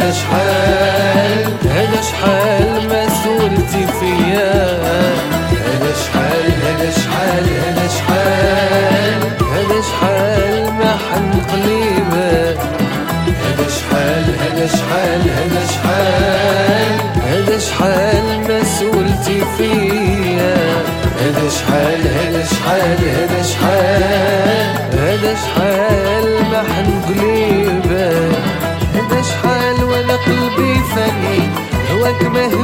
قديش حياتي work mein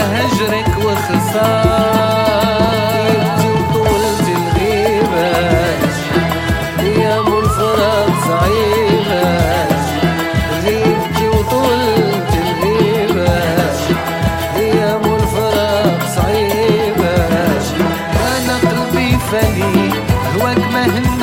هجرك وخسار يبكي الغيبة أيام الفراق صعيبة يبكي الغيبة صعيبة أنا قلبي فلي هواك مهني.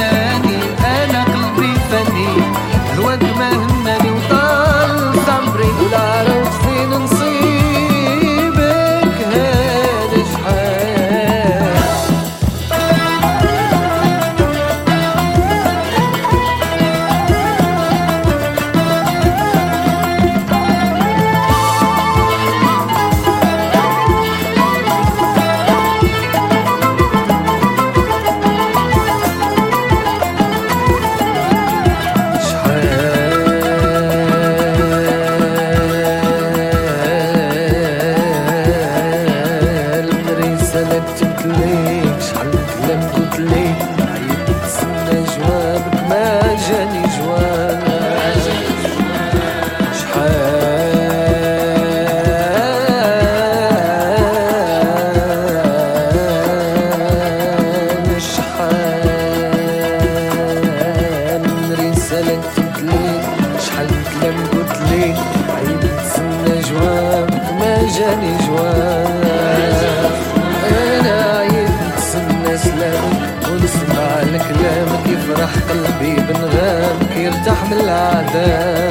جاني جواب أنا عيب نتسنى سلام ونسمع الكلام كيفرح قلبي بنغام كيرتاح من العذاب.